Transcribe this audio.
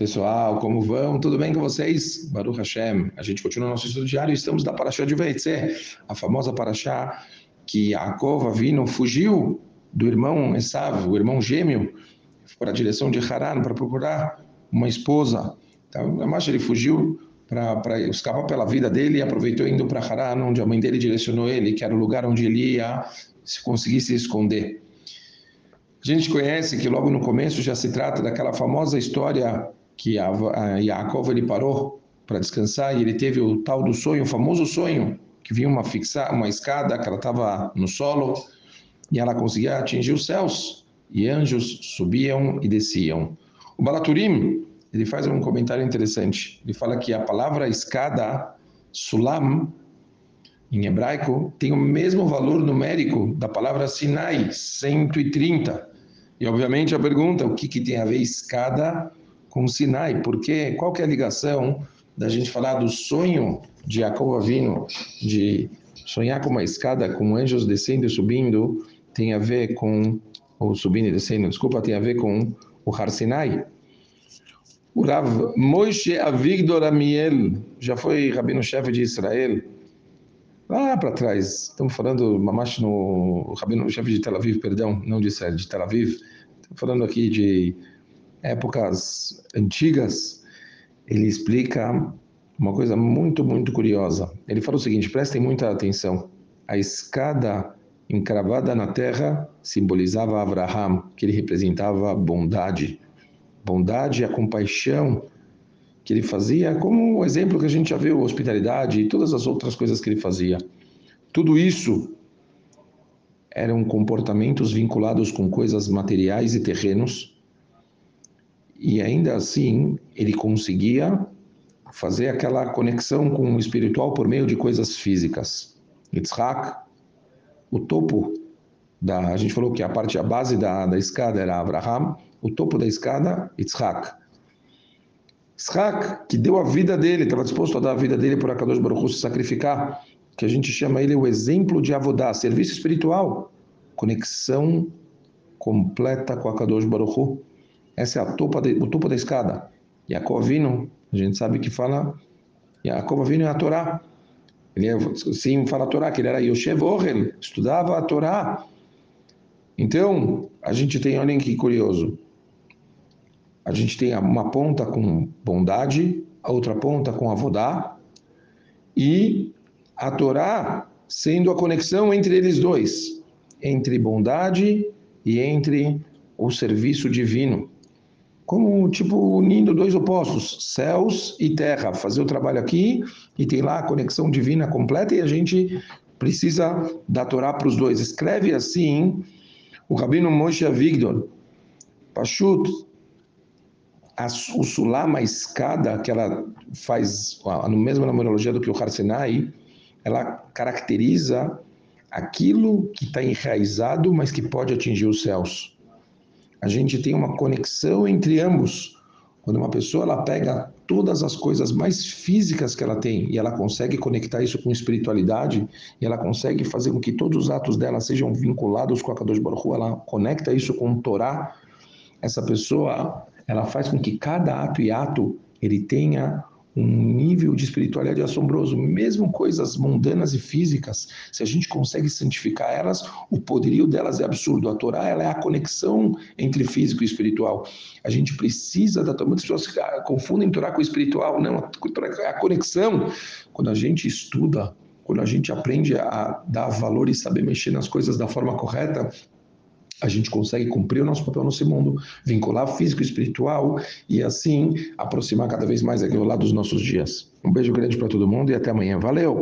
Pessoal, como vão? Tudo bem com vocês? Baruch Hashem. A gente continua nosso estudo diário. Estamos na Parashá de Veitze, a famosa Parashá que Yaakov Avino fugiu do irmão Esav, o irmão gêmeo, para a direção de Haran para procurar uma esposa. Então, mas ele fugiu para escapar pela vida dele e aproveitou indo para Haran, onde a mãe dele direcionou ele, que era o lugar onde ele ia se conseguir se esconder. A gente conhece que logo no começo já se trata daquela famosa história que a, a Yaakov ele parou para descansar e ele teve o tal do sonho, o famoso sonho, que vinha uma fixa, uma escada que ela estava no solo e ela conseguia atingir os céus e anjos subiam e desciam. O Balaturim ele faz um comentário interessante. Ele fala que a palavra escada, sulam, em hebraico, tem o mesmo valor numérico da palavra Sinai, 130. E obviamente a pergunta, o que, que tem a ver escada com Sinai, porque qual que é a ligação da gente falar do sonho de Jacob Avino, de sonhar com uma escada com anjos descendo e subindo, tem a ver com, ou subindo e descendo, desculpa, tem a ver com o Har Sinai. O Rav Moshe Avigdor Amiel, já foi rabino-chefe de Israel, lá para trás, estamos falando, mamash no rabino-chefe de Tel Aviv, perdão, não de Israel, de Tel Aviv, estamos falando aqui de épocas antigas, ele explica uma coisa muito, muito curiosa. Ele fala o seguinte: prestem muita atenção. A escada encravada na terra simbolizava Abraham, que ele representava bondade. Bondade e a compaixão que ele fazia, como o exemplo que a gente já viu, hospitalidade e todas as outras coisas que ele fazia. Tudo isso eram comportamentos vinculados com coisas materiais e terrenos e ainda assim ele conseguia fazer aquela conexão com o espiritual por meio de coisas físicas. Yitzhak, o topo da, a gente falou que a parte, a base da, da escada era Abraham, o topo da escada, Yitzhak. Yitzhak, que deu a vida dele, estava disposto a dar a vida dele por Akadosh Baruch se sacrificar, que a gente chama ele o exemplo de Avodá, serviço espiritual, conexão completa com Akadosh Baruch Hu. Essa é a topa de, o topo da escada. Yaakov Avinu, a gente sabe que fala, Yaakov Avinu é a Torá. Ele é, sim fala a Torá, que ele era Yoshev Ohel, estudava a Torá. Então, a gente tem, olhem que curioso, a gente tem uma ponta com bondade, a outra ponta com avodá, e a Torá sendo a conexão entre eles dois, entre bondade e entre o serviço divino como tipo unindo dois opostos, céus e terra, fazer o trabalho aqui e tem lá a conexão divina completa e a gente precisa da Torá para os dois. Escreve assim o Rabino Moshe Avigdor, Pashut, a, o Sulam, escada que ela faz, a mesma numerologia do que o Har Sinai, ela caracteriza aquilo que está enraizado, mas que pode atingir os céus a gente tem uma conexão entre ambos. Quando uma pessoa ela pega todas as coisas mais físicas que ela tem e ela consegue conectar isso com espiritualidade e ela consegue fazer com que todos os atos dela sejam vinculados com a Kadosh Baruch Hu, ela conecta isso com o Torá, essa pessoa ela faz com que cada ato e ato ele tenha um nível de espiritualidade assombroso, mesmo coisas mundanas e físicas, se a gente consegue santificar elas, o poderio delas é absurdo. A Torá ela é a conexão entre físico e espiritual. A gente precisa da Muitas pessoas confundem Torá com espiritual, não, é a conexão. Quando a gente estuda, quando a gente aprende a dar valor e saber mexer nas coisas da forma correta, a gente consegue cumprir o nosso papel nesse mundo, vincular físico e espiritual e assim aproximar cada vez mais aquilo lá dos nossos dias. Um beijo grande para todo mundo e até amanhã. Valeu!